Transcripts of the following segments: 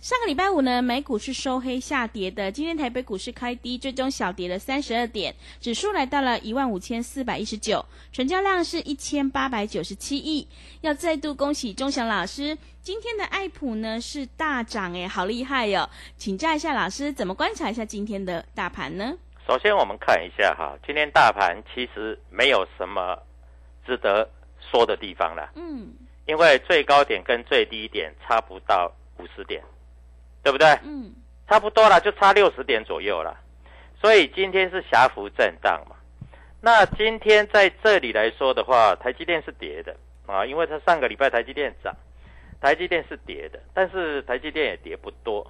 上个礼拜五呢，美股是收黑下跌的。今天台北股市开低，最终小跌了三十二点，指数来到了一万五千四百一十九，成交量是一千八百九十七亿。要再度恭喜钟祥老师，今天的爱普呢是大涨诶，好厉害哟、请教一下老师，怎么观察一下今天的大盘呢？首先我们看一下哈，今天大盘其实没有什么值得说的地方了，嗯因为最高点跟最低点差不到五十点，对不对？嗯差不多了，就差六十点左右了。所以今天是狭幅震荡嘛。那今天在这里来说的话，台积电是跌的啊，因为它上个礼拜台积电涨，台积电是跌的，但是台积电也跌不多。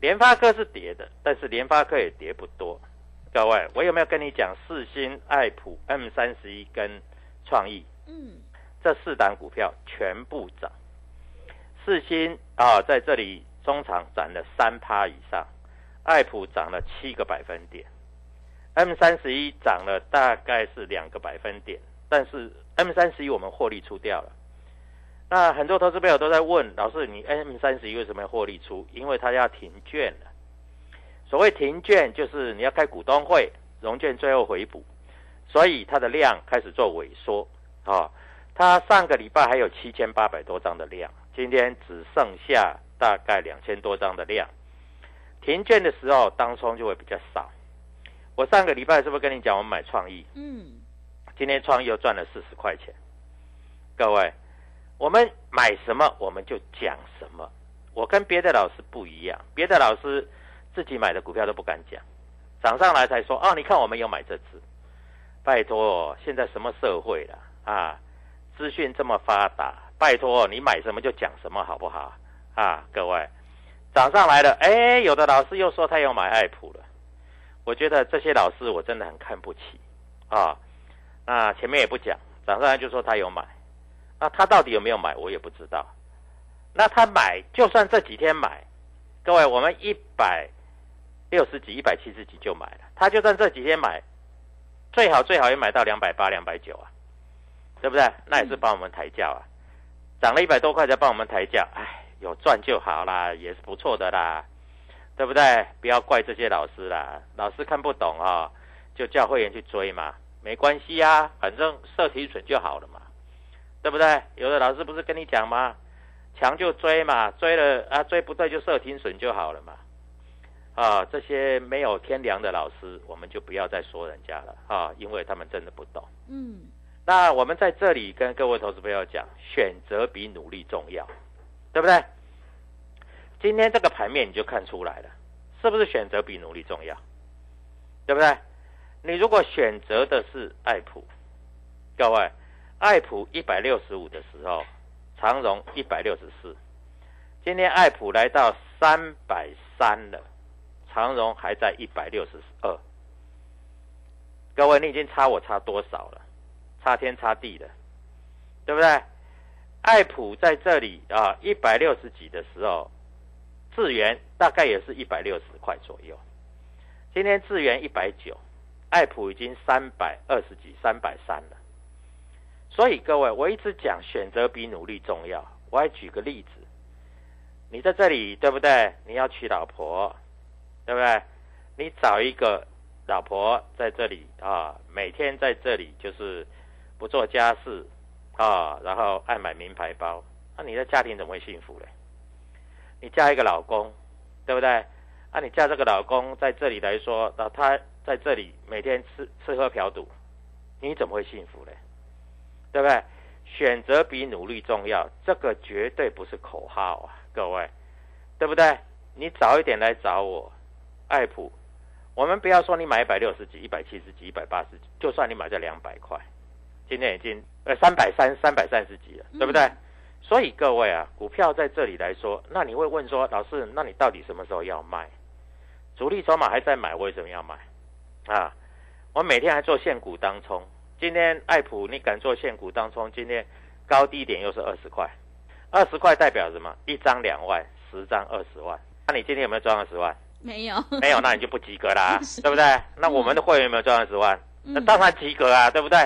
联发科是跌的，但是联发科也跌不多。各位，我有没有跟你讲四星、爱普、M 三十一跟创意嗯这四档股票全部涨？四星啊，在这里中场涨了三趴以上，爱普涨了七个百分点，M 三十一涨了大概是两个百分点，但是 M 三十一我们获利出掉了。那很多投资朋友都在问老师，你 M 三十一为什么要获利出？因为它要停券了。所谓停券，就是你要开股东会，融券最后回补，所以它的量开始做萎缩啊。它上个礼拜还有七千八百多张的量，今天只剩下大概两千多张的量。停券的时候，当冲就会比较少。我上个礼拜是不是跟你讲，我们买创意？嗯今天创意又赚了四十块钱。各位，我们买什么我们就讲什么。我跟别的老师不一样，别的老师自己买的股票都不敢讲，涨上来才说啊，你看我们有买这只。拜托，现在什么社会了啊？资讯这么发达，拜托你买什么就讲什么好不好啊？各位，涨上来了，哎，有的老师又说他有买爱普了，我觉得这些老师我真的很看不起啊。那前面也不讲，涨上来就说他有买，那他到底有没有买，我也不知道。那他买，就算这几天买，各位，我们一百六十几、一百七十几就买了，他就算这几天买，最好最好也买到两百八、两百九啊，对不对？那也是帮我们抬价啊，涨了一百多块才帮我们抬价，哎，有赚就好啦，也是不错的啦，对不对？不要怪这些老师啦，老师看不懂啊、就叫会员去追嘛，没关系啊，反正设停损就好了嘛，对不对？有的老师不是跟你讲吗？强就追嘛，追了啊追不对就设停损就好了嘛。啊，这些没有天良的老师，我们就不要再说人家了啊，因为他们真的不懂。嗯那我们在这里跟各位投资朋友讲，选择比努力重要，对不对？今天这个盘面你就看出来了，是不是选择比努力重要？对不对？你如果选择的是爱普，各位，爱普一百六十五的时候，长荣一百六十四，今天爱普来到三百三了，长荣还在一百六十二。各位，你已经差我差多少了？差天差地的，对不对？爱普在这里啊，一百六十几的时候，智源大概也是一百六十块左右。今天智源一百九，爱普已经三百二十几、三百三了。所以各位，我一直讲选择比努力重要。我还举个例子，你在这里对不对？你要娶老婆，对不对？你找一个老婆在这里啊，每天在这里就是不做家事。啊，然后爱买名牌包，那你的家庭怎么会幸福嘞？你嫁一个老公，对不对？啊，你嫁这个老公在这里来说，那他在这里每天吃吃喝嫖赌，你怎么会幸福嘞？对不对？选择比努力重要，这个绝对不是口号啊，各位，对不对？你早一点来找我，爱普，我们不要说你买一百六十几、一百七十几、一百八十几，就算你买在两百块。今天已经呃三百三三百三十几了，对不对？所以各位啊，股票在这里来说，那你会问说，老师，那你到底什么时候要卖？主力筹码还在买，为什么要买？啊，我每天还做现股当冲。今天爱普你敢做现股当冲？今天高低点又是二十块，二十块代表什么？一张两万，十张二十万。那你今天有没有赚二十万？没有，没有，那你就不及格啦，对不对？那我们的会员有没有赚二十万？那当然及格啊，对不对？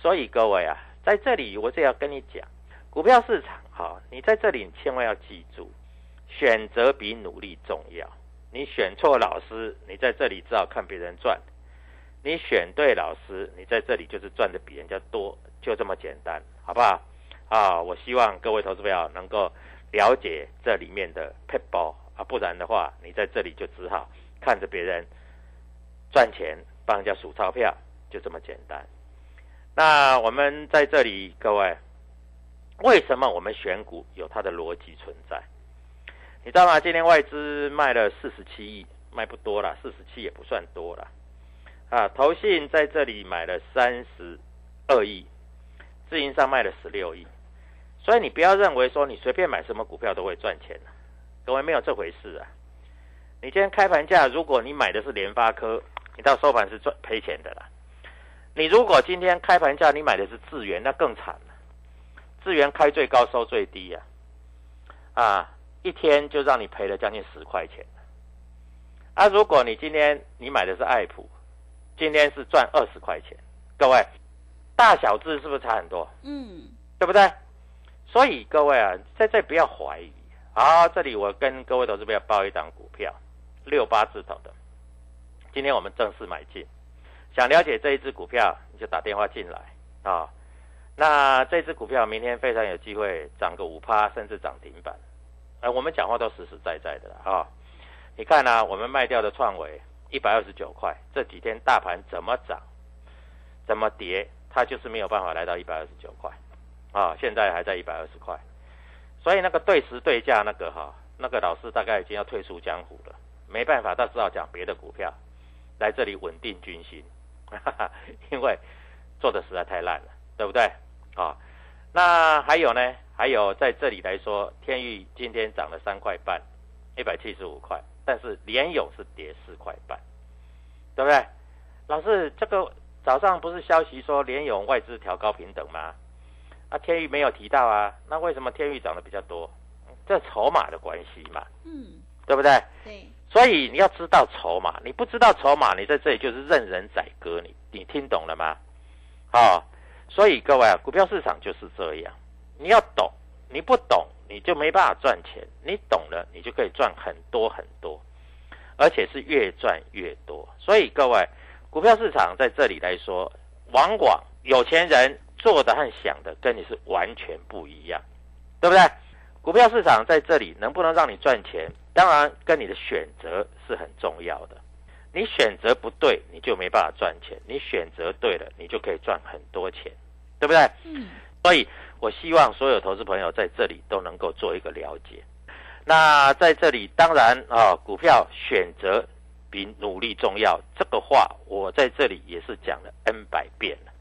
所以各位啊，在这里我就要跟你讲，股票市场哈，你在这里千万要记住，选择比努力重要。你选错老师，你在这里只好看别人赚；你选对老师，你在这里就是赚的比人家多，就这么简单，好不好？啊，我希望各位投资朋友能够了解这里面的 p i t b a l l 啊，不然的话，你在这里就只好看着别人赚钱，帮人家数钞票，就这么简单。那我们在这里，各位，为什么我们选股有它的逻辑存在？你知道吗？今天外资卖了四十七亿，卖不多了，四十七也不算多了。啊，投信在这里买了三十二亿，自营商卖了十六亿。所以你不要认为说你随便买什么股票都会赚钱各位没有这回事啊！你今天开盘价，如果你买的是联发科，你到收盘是赚赔钱的啦。你如果今天开盘价你买的是智源，那更惨了。智源开最高收最低呀，啊，一天就让你赔了将近十块钱。啊，如果你今天你买的是爱普，今天是赚二十块钱。各位，大小字是不是差很多？嗯，对不对？所以各位啊，在这不要怀疑。好，这里我跟各位投资朋友报一档股票，六八字头的，今天我们正式买进。想了解这一只股票，你就打电话进来啊。那这只股票明天非常有机会涨个五趴，甚至涨停板。呃，我们讲话都实实在在的啊。你看呢，我们卖掉的创维一百二十九块，这几天大盘怎么涨，怎么跌，它就是没有办法来到一百二十九块啊。现在还在一百二十块，所以那个对时对价那个哈，那个老师大概已经要退出江湖了，没办法，他只好讲别的股票来这里稳定军心。哈哈，因为做的实在太烂了，对不对？啊，那还有呢？还有在这里来说，天域今天涨了三块半，一百七十五块，但是联友是跌四块半，对不对？老师，这个早上不是消息说联友外资调高平等吗？啊，天域没有提到啊，那为什么天域涨得比较多？这筹码的关系嘛，嗯，对不对？对。所以你要知道筹码，你不知道筹码，你在这里就是任人宰割。你你听懂了吗？好，所以各位啊，股票市场就是这样，你要懂，你不懂你就没办法赚钱。你懂了，你就可以赚很多很多，而且是越赚越多。所以各位，股票市场在这里来说，往往有钱人做的和想的跟你是完全不一样，对不对？股票市场在这里能不能让你赚钱？当然，跟你的选择是很重要的。你选择不对，你就没办法赚钱；你选择对了，你就可以赚很多钱，对不对？嗯。所以我希望所有投资朋友在这里都能够做一个了解。那在这里，当然啊，股票选择比努力重要，这个话我在这里也是讲了 N 百遍了，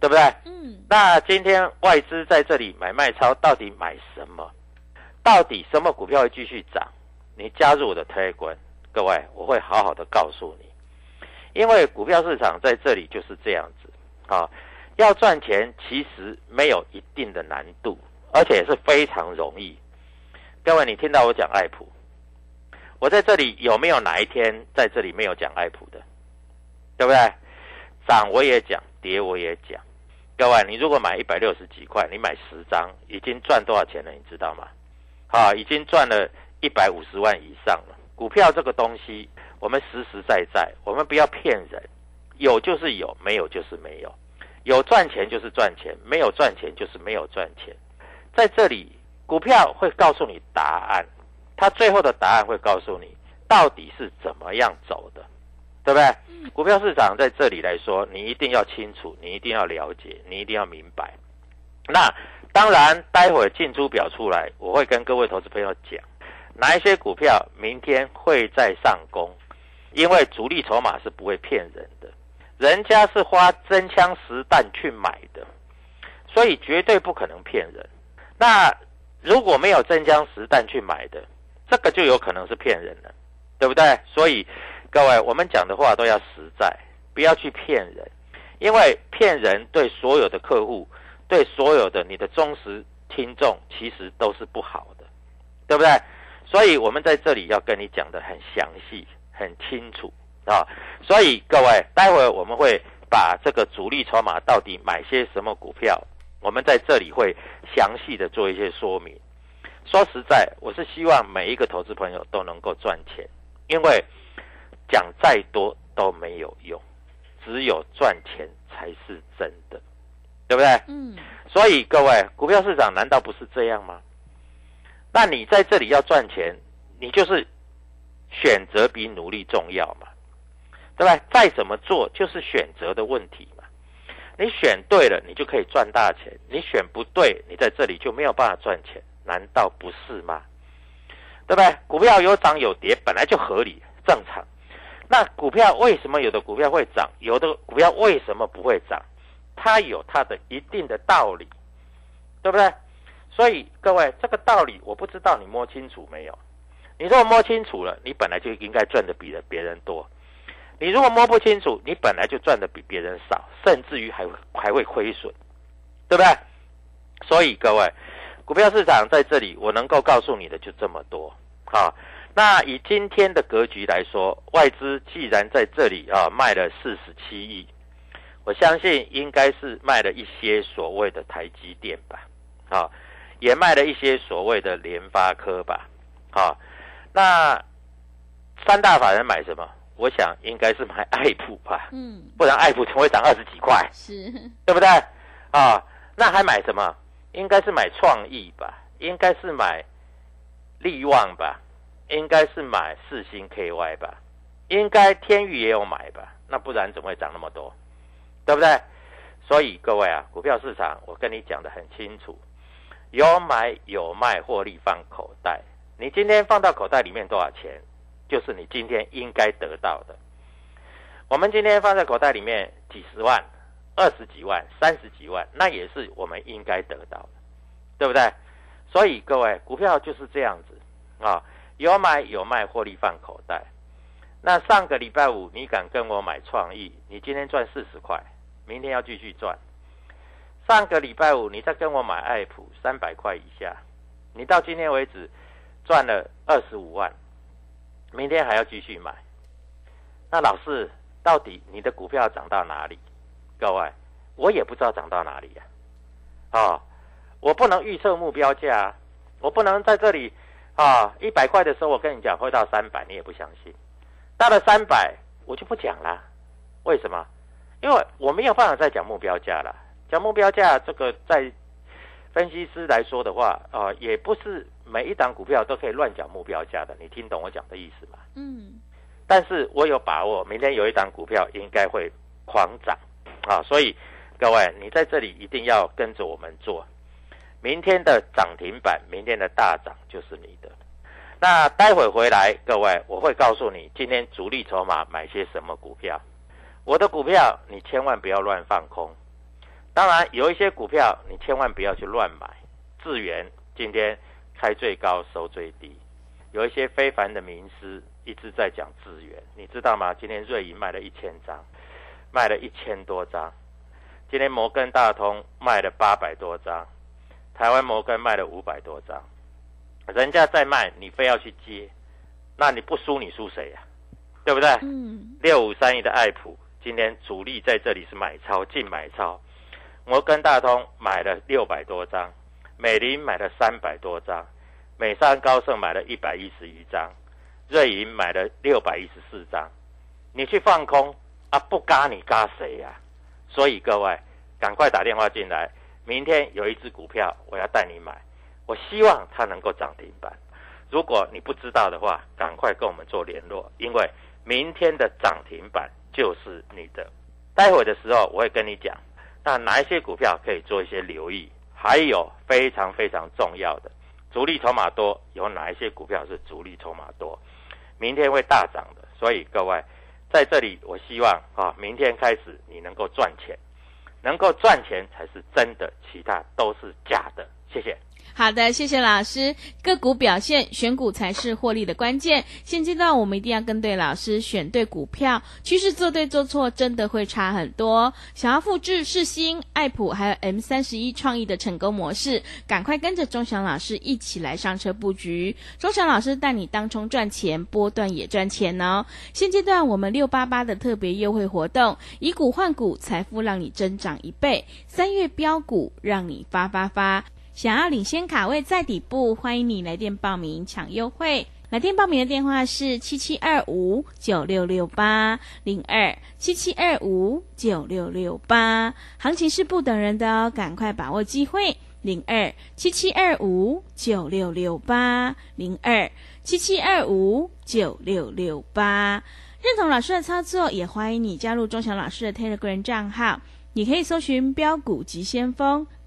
对不对？嗯，那今天外资在这里买卖超，到底买什么？到底什么股票会继续涨？你加入我的 Telegram，各位，我会好好的告诉你。因为股票市场在这里就是这样子啊，要赚钱其实没有一定的难度，而且是非常容易。各位，你听到我讲爱普，我在这里有没有哪一天在这里没有讲爱普的？对不对？涨我也讲，跌我也讲。各位，你如果买一百六十几块，你买十张，已经赚多少钱了？你知道吗？啊，已经赚了一百五十万以上了。股票这个东西，我们实实在在，我们不要骗人，有就是有，没有就是没有，有赚钱就是赚钱，没有赚钱就是没有赚钱。在这里，股票会告诉你答案，它最后的答案会告诉你到底是怎么样走的，对不对？股票市场在这里来说，你一定要清楚，你一定要了解，你一定要明白。那当然，待会儿进出表出来，我会跟各位投资朋友讲，哪一些股票明天会在上攻，因为主力筹码是不会骗人的，人家是花真枪实弹去买的，所以绝对不可能骗人。那如果没有真枪实弹去买的，这个就有可能是骗人了，对不对？所以各位，我们讲的话都要实在，不要去骗人，因为骗人对所有的客户。对所有的你的忠实听众，其实都是不好的，对不对？所以我们在这里要跟你讲的很详细、很清楚啊。所以各位，待会我们会把这个主力筹码到底买些什么股票，我们在这里会详细的做一些说明。说实在，我是希望每一个投资朋友都能够赚钱，因为讲再多都没有用，只有赚钱才是真的。对不对？嗯，所以各位，股票市场难道不是这样吗？那你在这里要赚钱，你就是选择比努力重要嘛，对吧？再怎么做就是选择的问题嘛。你选对了，你就可以赚大钱；你选不对，你在这里就没有办法赚钱，难道不是吗？对不对？股票有涨有跌，本来就合理正常。那股票为什么有的股票会涨，有的股票为什么不会涨？它有它的一定的道理，对不对？所以各位，这个道理我不知道你摸清楚没有？你如果摸清楚了，你本来就应该赚的比别人多；你如果摸不清楚，你本来就赚的比别人少，甚至于还会还会亏损，对不对？所以各位，股票市场在这里，我能够告诉你的就这么多啊。那以今天的格局来说，外资既然在这里啊卖了四十七亿。我相信应该是卖了一些所谓的台积电吧，啊，也卖了一些所谓的联发科吧，啊，那三大法人买什么？我想应该是买爱普吧，嗯，不然爱普怎么会涨二十几块？是，对不对？啊，那还买什么？应该是买创意吧，应该是买利旺吧，应该是买四星 KY 吧，应该天宇也有买吧？那不然怎么会涨那么多？对不对？所以各位啊，股票市场我跟你讲的很清楚，有买有卖，获利放口袋。你今天放到口袋里面多少钱，就是你今天应该得到的。我们今天放在口袋里面几十万、二十几万、三十几万，那也是我们应该得到的，对不对？所以各位，股票就是这样子啊，有买有卖，获利放口袋。那上个礼拜五你敢跟我买创意，你今天赚四十块。明天要继续赚。上个礼拜五，你再跟我买爱普三百块以下，你到今天为止赚了二十五万，明天还要继续买。那老师，到底你的股票涨到哪里？各位，我也不知道涨到哪里呀。啊，我不能预测目标价，我不能在这里啊一百块的时候我跟你讲会到三百，你也不相信。到了三百，我就不讲了。为什么？因为我没有办法再讲目标价了，讲目标价这个在分析师来说的话，啊，也不是每一档股票都可以乱讲目标价的，你听懂我讲的意思吗？嗯，但是我有把握，明天有一档股票应该会狂涨，啊，所以各位你在这里一定要跟着我们做，明天的涨停板，明天的大涨就是你的。那待会回来，各位我会告诉你今天主力筹码买些什么股票。我的股票你千万不要乱放空。当然有一些股票你千万不要去乱买。智源今天开最高收最低，有一些非凡的名师一直在讲智源，你知道吗？今天瑞银卖了一千张，卖了一千多张。今天摩根大通卖了八百多张，台湾摩根卖了五百多张。人家在卖，你非要去接，那你不输你输谁呀？对不对？嗯，六五三一的爱普今天主力在这里是买超，净买超。摩根大通买了六百多张，美林买了三百多张，美商高盛买了一百一十余张，瑞银买了六百一十四张。你去放空啊？不嘎你嘎谁呀？所以各位赶快打电话进来，明天有一只股票我要带你买。我希望它能够涨停板。如果你不知道的话，赶快跟我们做联络，因为明天的涨停板就是你的。待会的时候我会跟你讲，那哪一些股票可以做一些留意，还有非常非常重要的主力筹码多，有哪一些股票是主力筹码多，明天会大涨的。所以各位在这里，我希望啊，明天开始你能够赚钱，能够赚钱才是真的，其他都是假的。谢谢。好的，谢谢老师。个股表现，选股才是获利的关键。现阶段我们一定要跟对老师，选对股票，趋势做对做错，真的会差很多。想要复制世新、爱普还有 M 三十一创意的成功模式，赶快跟着钟祥老师一起来上车布局。钟祥老师带你当冲赚钱，波段也赚钱哦。现阶段我们六八八的特别优惠活动，以股换股，财富让你增长一倍。三月标股，让你发发发。想要领先卡位在底部，欢迎你来电报名抢优惠。来电报名的电话是七七二五九六六八零二七七二五九六六八。行情是不等人的哦，赶快把握机会。零二七七二五九六六八零二七七二五九六六八。认同老师的操作，也欢迎你加入钟祥老师的 Telegram 账号。你可以搜寻标股急先锋。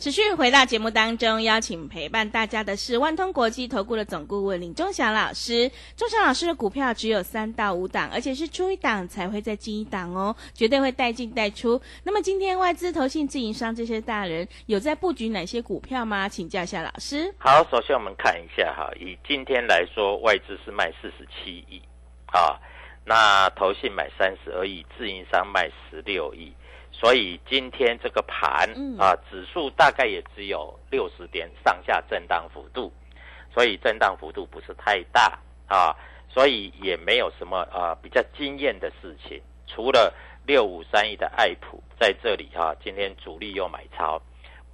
持续回到节目当中，邀请陪伴大家的是万通国际投顾的总顾问林忠祥老师。忠祥老师的股票只有三到五档，而且是出一档才会再进一档哦，绝对会带进带出。那么今天外资、投信、自营商这些大人有在布局哪些股票吗？请教一下老师。好，首先我们看一下哈，以今天来说，外资是卖四十七亿啊，那投信买三十二亿，自营商卖十六亿。所以今天这个盘啊，指数大概也只有六十点上下震荡幅度，所以震荡幅度不是太大啊，所以也没有什么啊比较惊艳的事情。除了六五三一的爱普在这里哈，今天主力又买超，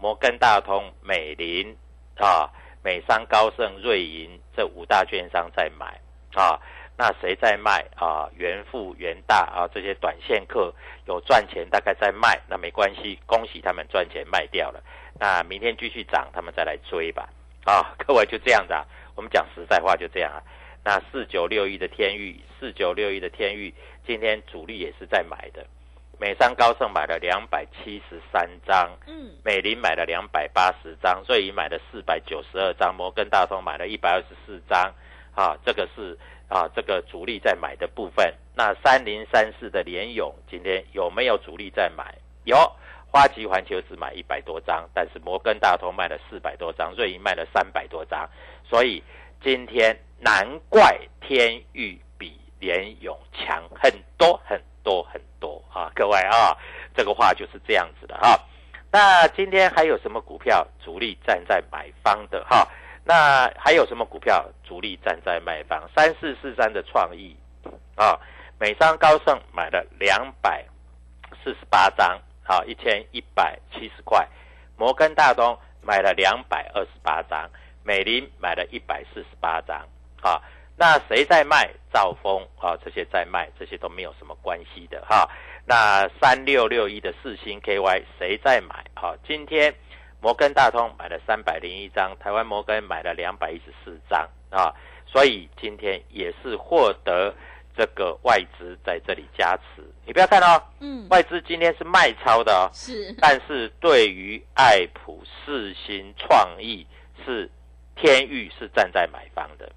摩根大通、美林啊、美商高盛、瑞银这五大券商在买啊。那谁在卖啊？元富、元大啊，这些短线客有赚钱，大概在卖，那没关系，恭喜他们赚钱卖掉了。那明天继续涨，他们再来追吧。啊，各位就这样子啊，我们讲实在话就这样啊。那四九六一的天域，四九六一的天域，今天主力也是在买的。美商高盛买了两百七十三张，嗯，美林买了两百八十张，瑞银买了四百九十二张，摩根大通买了一百二十四张。啊，这个是。啊，这个主力在买的部分，那三零三四的联勇今天有没有主力在买？有，花旗环球只买一百多张，但是摩根大通卖了四百多张，瑞银卖了三百多张，所以今天难怪天域比联勇强很多很多很多啊！各位啊，这个话就是这样子的哈。那今天还有什么股票主力站在买方的哈？那还有什么股票主力站在卖方？三四四三的创意啊，美商高盛买了两百四十八张，好一千一百七十块。摩根大通买了两百二十八张，美林买了一百四十八张，啊，那谁在卖？兆丰啊，这些在卖，这些都没有什么关系的哈。那三六六一的四星 KY 谁在买？好，今天摩根大通买了三百零一张，台湾摩根买了两百一十四张啊，所以今天也是获得。这个外资在这里加持，你不要看哦，嗯，外资今天是卖超的哦，是，但是对于爱普、世新、创意是天域是站在买方的。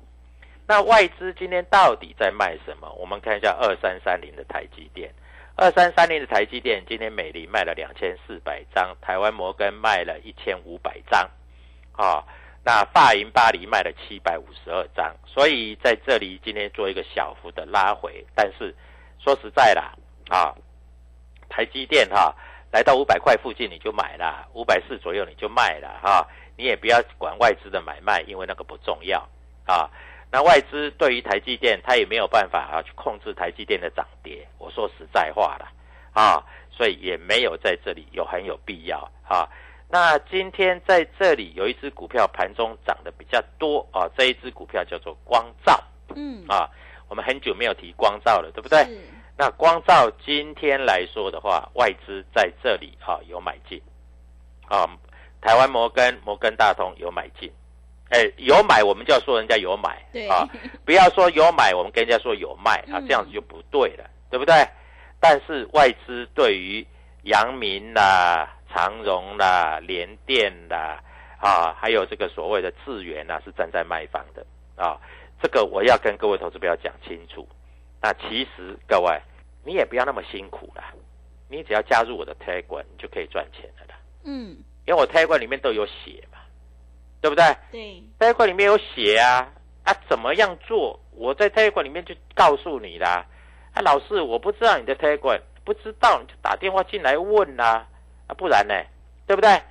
那外资今天到底在卖什么？我们看一下二三三零的台积电，二三三零的台积电今天美林卖了两千四百张，台湾摩根卖了一千五百张，啊。那大银巴黎卖了七百五十二张，所以在这里今天做一个小幅的拉回，但是说实在啦，啊，台积电哈来到五百块附近你就买了，五百四左右你就卖了哈，你也不要管外资的买卖，因为那个不重要啊。那外资对于台积电，它也没有办法啊去控制台积电的涨跌，我说实在话了啊，所以也没有在这里有很有必要啊。那今天在这里有一只股票盘中涨得比较多啊，这一只股票叫做光照，嗯啊，我们很久没有提光照了，对不对？那光照今天来说的话，外资在这里哈有买进，啊，台湾摩根、摩根大通有买进，哎，有买我们就要说人家有买，啊，不要说有买我们跟人家说有卖啊，这样子就不对了，对不对？但是外资对于阳明啦。长荣啦、联电啦，啊，还有这个所谓的智源呐，是站在卖方的啊。这个我要跟各位投资友讲清楚。那其实各位，你也不要那么辛苦啦，你只要加入我的 Telegram，你就可以赚钱的啦。嗯，因为我 Telegram 里面都有写嘛，对不对？对，Telegram 里面有写啊，啊，怎么样做？我在 Telegram 里面就告诉你啦。啊，老师，我不知道你的 Telegram，不知道你就打电话进来问啦。啊，不然呢？对不对？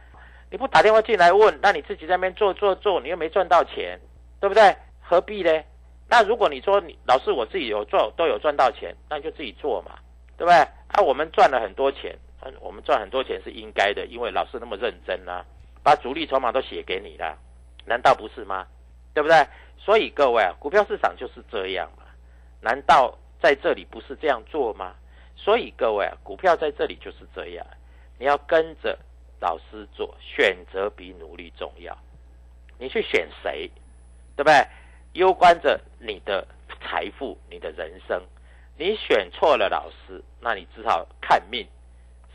你不打电话进来问，那你自己在那边做做做，你又没赚到钱，对不对？何必呢？那如果你说你老师我自己有做都有赚到钱，那你就自己做嘛，对不对？啊，我们赚了很多钱，我们赚很多钱是应该的，因为老师那么认真啊，把主力筹码都写给你了，难道不是吗？对不对？所以各位啊，股票市场就是这样嘛，难道在这里不是这样做吗？所以各位啊，股票在这里就是这样。你要跟着老师做，选择比努力重要。你去选谁，对不对？攸关着你的财富、你的人生。你选错了老师，那你只好看命。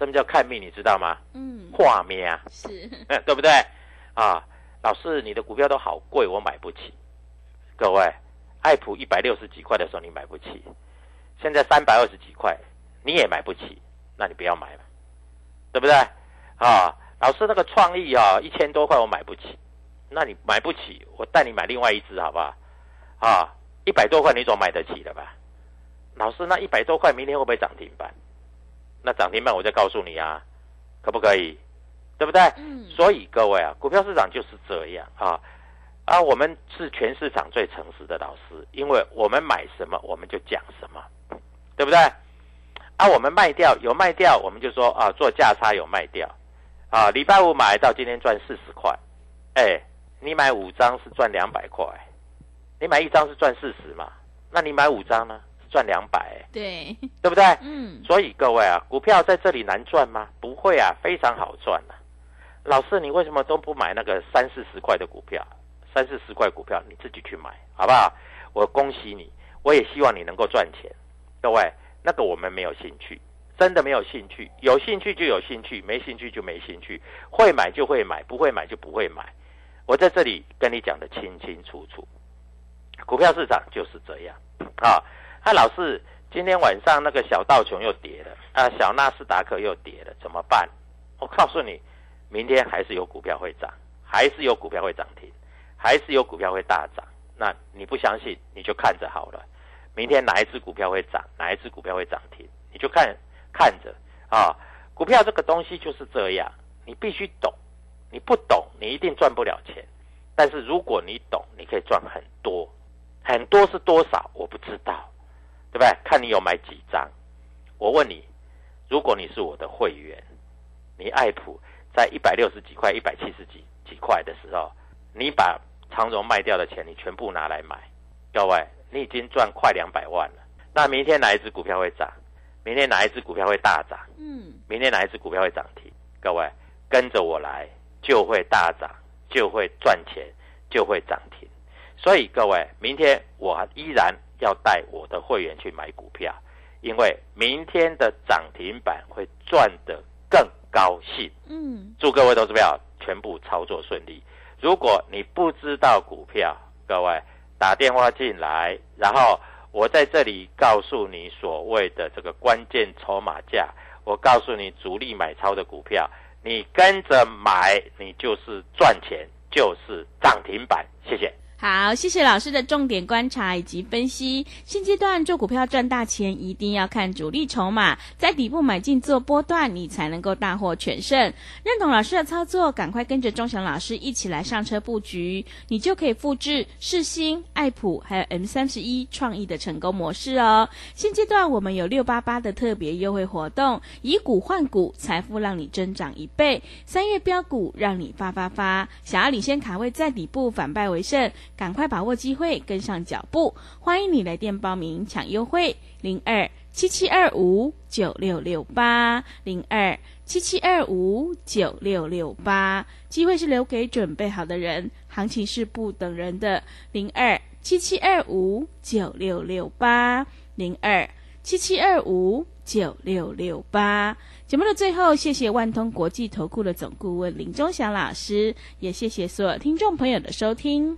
什么叫看命？你知道吗？嗯，画面啊，是，对不对？啊，老师，你的股票都好贵，我买不起。各位，爱普一百六十几块的时候你买不起，现在三百二十几块你也买不起，那你不要买了。对不对？啊，老师那个创意啊，一千多块我买不起，那你买不起，我带你买另外一只好不好？啊，一百多块你总买得起的吧？老师那一百多块明天会不会涨停板？那涨停板我再告诉你啊，可不可以？对不对？嗯。所以各位啊，股票市场就是这样啊啊，我们是全市场最诚实的老师，因为我们买什么我们就讲什么，对不对？啊，我们卖掉有卖掉，我们就说啊，做价差有卖掉，啊，礼拜五买到今天赚四十块，哎，你买五张是赚两百块，你买一张是赚四十嘛？那你买五张呢，是赚两百，对，对不对？嗯。所以各位啊，股票在这里难赚吗？不会啊，非常好赚啊。老师，你为什么都不买那个三四十块的股票？三四十块股票你自己去买，好不好？我恭喜你，我也希望你能够赚钱，各位。那个我们没有兴趣，真的没有兴趣。有兴趣就有兴趣，没兴趣就没兴趣。会买就会买，不会买就不会买。我在这里跟你讲的清清楚楚。股票市场就是这样啊！他老是今天晚上那个小道琼又跌了啊，小纳斯达克又跌了，怎么办？我告诉你，明天还是有股票会涨，还是有股票会涨停，还是有股票会大涨。那你不相信，你就看着好了。明天哪一只股票会涨，哪一只股票会涨停，你就看看着啊。股票这个东西就是这样，你必须懂，你不懂，你一定赚不了钱。但是如果你懂，你可以赚很多，很多是多少我不知道，对不对？看你有买几张。我问你，如果你是我的会员，你爱普在一百六十几块、一百七十几几块的时候，你把长荣卖掉的钱，你全部拿来买，各位，你已经赚快两百万了。那明天哪一只股票会涨？明天哪一只股票会大涨？嗯，明天哪一只股票会涨停？各位跟着我来，就会大涨，就会赚钱，就会涨停。所以各位，明天我依然要带我的会员去买股票，因为明天的涨停板会赚得更高兴。嗯，祝各位投资票全部操作顺利。如果你不知道股票，各位打电话进来，然后我在这里告诉你所谓的这个关键筹码价，我告诉你主力买超的股票，你跟着买，你就是赚钱，就是涨停板。谢谢。好，谢谢老师的重点观察以及分析。现阶段做股票赚大钱，一定要看主力筹码，在底部买进做波段，你才能够大获全胜。认同老师的操作，赶快跟着钟祥老师一起来上车布局，你就可以复制世新、爱普还有 M 三十一创意的成功模式哦。现阶段我们有六八八的特别优惠活动，以股换股，财富让你增长一倍。三月标股让你发发发，想要领先卡位在底部反败为胜。赶快把握机会，跟上脚步！欢迎你来电报名抢优惠，零二七七二五九六六八零二七七二五九六六八。机会是留给准备好的人，行情是不等人的，零二七七二五九六六八零二七七二五九六六八。节目的最后，谢谢万通国际投顾的总顾问林忠祥老师，也谢谢所有听众朋友的收听。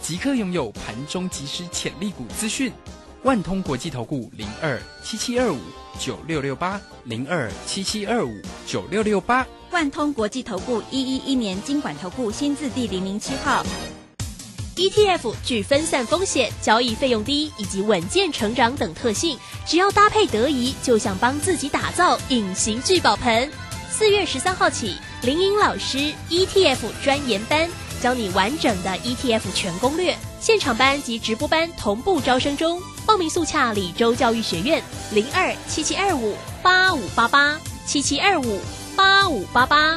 即刻拥有盘中即时潜力股资讯，万通国际投顾零二七七二五九六六八零二七七二五九六六八，万通国际投顾一一一年经管投顾新字第零零七号。ETF 具分散风险、交易费用低以及稳健成长等特性，只要搭配得宜，就像帮自己打造隐形聚宝盆。四月十三号起，林颖老师 ETF 专研班。教你完整的 ETF 全攻略，现场班及直播班同步招生中，报名速洽李州教育学院零二七七二五八五八八七七二五八五八八。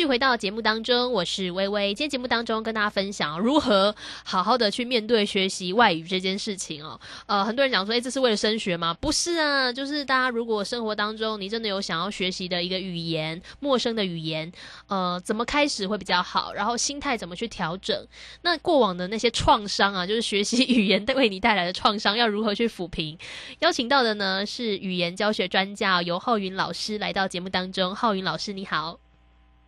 续回到节目当中，我是微微。今天节目当中跟大家分享如何好好的去面对学习外语这件事情哦。呃，很多人讲说，诶，这是为了升学吗？不是啊，就是大家如果生活当中你真的有想要学习的一个语言，陌生的语言，呃，怎么开始会比较好？然后心态怎么去调整？那过往的那些创伤啊，就是学习语言为你带来的创伤，要如何去抚平？邀请到的呢是语言教学专家尤浩云老师来到节目当中。浩云老师，你好。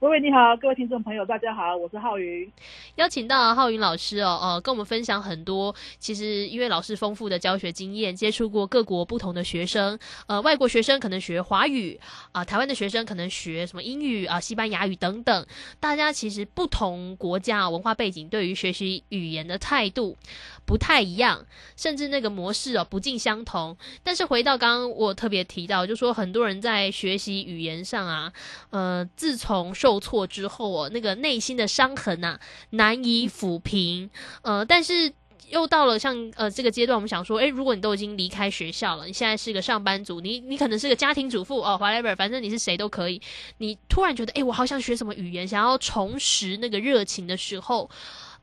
各位你好，各位听众朋友，大家好，我是浩云。邀请到浩云老师哦，呃，跟我们分享很多。其实因为老师丰富的教学经验，接触过各国不同的学生，呃，外国学生可能学华语啊，台湾的学生可能学什么英语啊、西班牙语等等。大家其实不同国家文化背景，对于学习语言的态度不太一样，甚至那个模式哦不尽相同。但是回到刚刚我特别提到，就说很多人在学习语言上啊，呃，自从受受挫之后哦，那个内心的伤痕呐难以抚平，呃，但是又到了像呃这个阶段，我们想说，诶，如果你都已经离开学校了，你现在是个上班族，你你可能是个家庭主妇哦，whatever，反正你是谁都可以，你突然觉得，诶，我好想学什么语言，想要重拾那个热情的时候，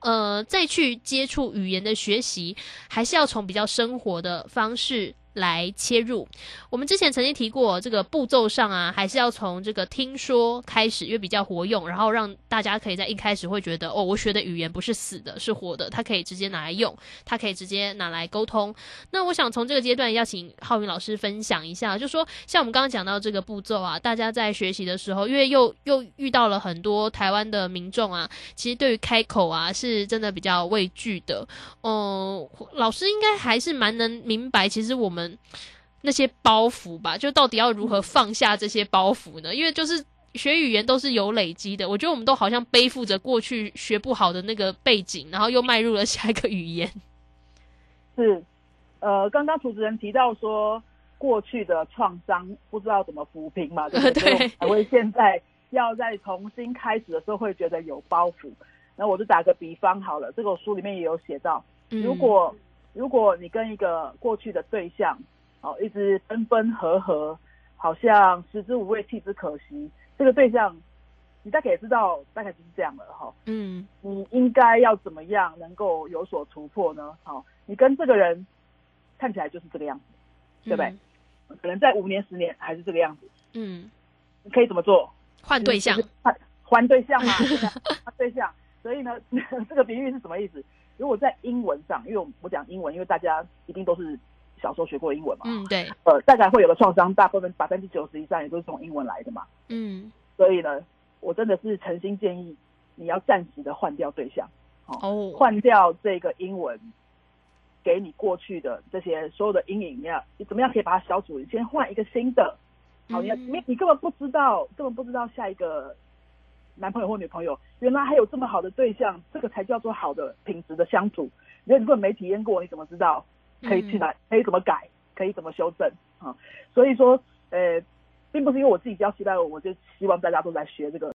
呃，再去接触语言的学习，还是要从比较生活的方式。来切入，我们之前曾经提过，这个步骤上啊，还是要从这个听说开始，因为比较活用，然后让大家可以在一开始会觉得，哦，我学的语言不是死的，是活的，它可以直接拿来用，它可以直接拿来沟通。那我想从这个阶段邀请浩云老师分享一下，就说像我们刚刚讲到这个步骤啊，大家在学习的时候，因为又又遇到了很多台湾的民众啊，其实对于开口啊，是真的比较畏惧的。哦，老师应该还是蛮能明白，其实我们。那些包袱吧，就到底要如何放下这些包袱呢？因为就是学语言都是有累积的，我觉得我们都好像背负着过去学不好的那个背景，然后又迈入了下一个语言。是，呃，刚刚主持人提到说过去的创伤不知道怎么抚平嘛，对不对？才会现在要再重新开始的时候会觉得有包袱。那我就打个比方好了，这个书里面也有写到，如果。如果你跟一个过去的对象，哦，一直分分合合，好像食之无味，弃之可惜。这个对象，你大概也知道，大概就是这样了哈。嗯，你应该要怎么样能够有所突破呢？好，你跟这个人看起来就是这个样子，对不对？可能在五年、十年还是这个样子。嗯，你可以怎么做？换对象，换换对象嘛，换对象。所以呢，这个比喻是什么意思？如果在英文上，因为我我讲英文，因为大家一定都是小时候学过英文嘛，嗯，对，呃，大概会有个创伤，大部分百分之九十以上也都是从英文来的嘛，嗯，所以呢，我真的是诚心建议你要暂时的换掉对象，哦，换掉这个英文给你过去的这些所有的阴影，你要你怎么样可以把它消除？你先换一个新的，好，你你你根本不知道，根本不知道下一个。男朋友或女朋友，原来还有这么好的对象，这个才叫做好的品质的相处。如果你没体验过，你怎么知道可以去哪，可以怎么改，可以怎么修正啊？所以说，呃，并不是因为我自己教西班牙，我就希望大家都在学这个。